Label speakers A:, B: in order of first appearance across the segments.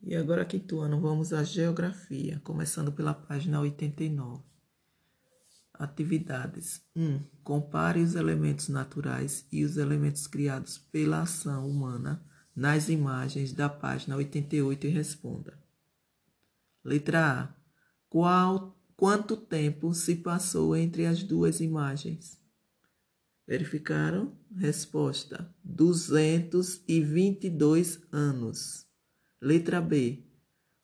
A: E agora, quinto ano, vamos à geografia, começando pela página 89. Atividades 1. Um, compare os elementos naturais e os elementos criados pela ação humana nas imagens da página 88 e responda. Letra A. Qual, quanto tempo se passou entre as duas imagens? Verificaram? Resposta: 222 anos. Letra B.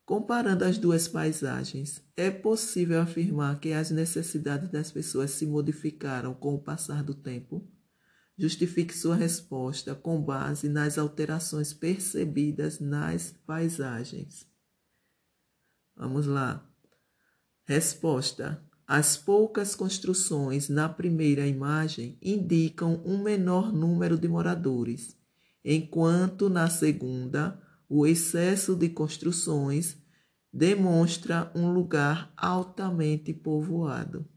A: Comparando as duas paisagens, é possível afirmar que as necessidades das pessoas se modificaram com o passar do tempo? Justifique sua resposta com base nas alterações percebidas nas paisagens. Vamos lá. Resposta: As poucas construções na primeira imagem indicam um menor número de moradores, enquanto na segunda o excesso de construções demonstra um lugar altamente povoado.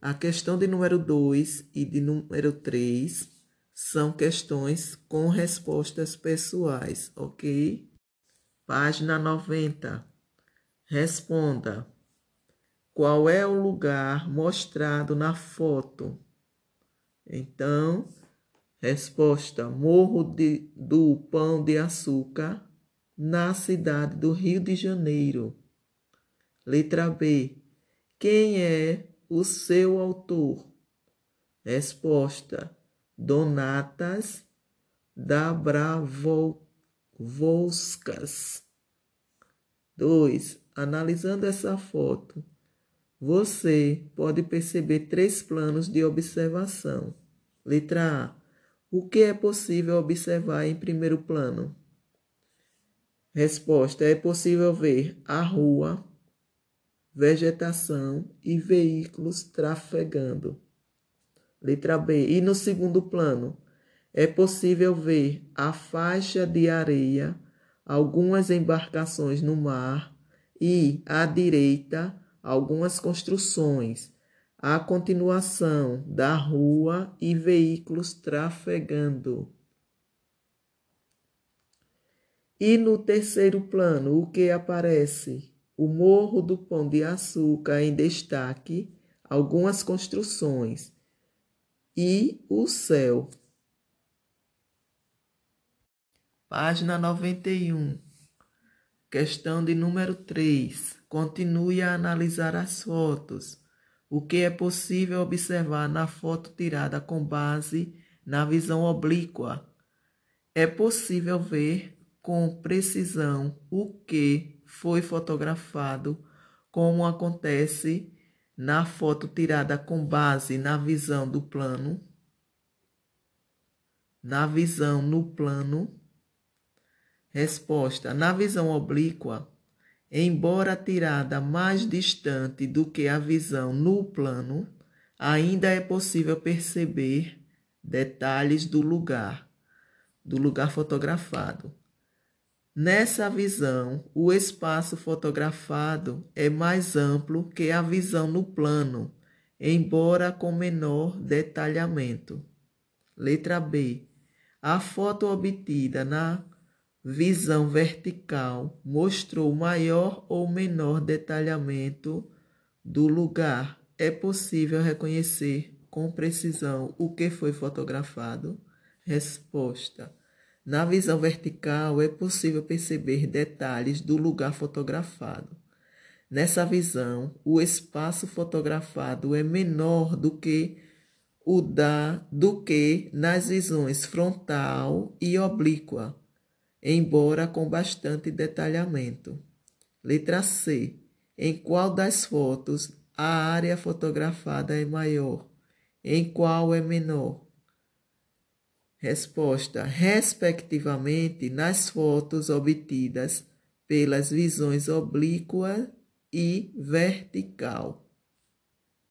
A: A questão de número 2 e de número 3 são questões com respostas pessoais, ok? Página 90. Responda: Qual é o lugar mostrado na foto? Então, Resposta: Morro de, do Pão de Açúcar, na cidade do Rio de Janeiro. Letra B. Quem é o seu autor? Resposta: Donatas Dabravoskas. 2. Analisando essa foto, você pode perceber três planos de observação. Letra A o que é possível observar em primeiro plano? Resposta: é possível ver a rua, vegetação e veículos trafegando. Letra B. E no segundo plano, é possível ver a faixa de areia, algumas embarcações no mar e, à direita, algumas construções a continuação da rua e veículos trafegando. E no terceiro plano, o que aparece? O Morro do Pão de Açúcar em destaque, algumas construções e o céu. Página 91. Questão de número 3. Continue a analisar as fotos o que é possível observar na foto tirada com base na visão oblíqua. É possível ver com precisão o que foi fotografado, como acontece na foto tirada com base na visão do plano, na visão no plano. Resposta: na visão oblíqua, embora tirada mais distante do que a visão no plano, ainda é possível perceber detalhes do lugar, do lugar fotografado. Nessa visão, o espaço fotografado é mais amplo que a visão no plano, embora com menor detalhamento. Letra B. A foto obtida na visão vertical mostrou maior ou menor detalhamento do lugar. É possível reconhecer com precisão o que foi fotografado? Resposta: Na visão vertical é possível perceber detalhes do lugar fotografado. Nessa visão, o espaço fotografado é menor do que o da do que nas visões frontal e oblíqua embora com bastante detalhamento. Letra C. Em qual das fotos a área fotografada é maior? Em qual é menor? Resposta: respectivamente nas fotos obtidas pelas visões oblíqua e vertical.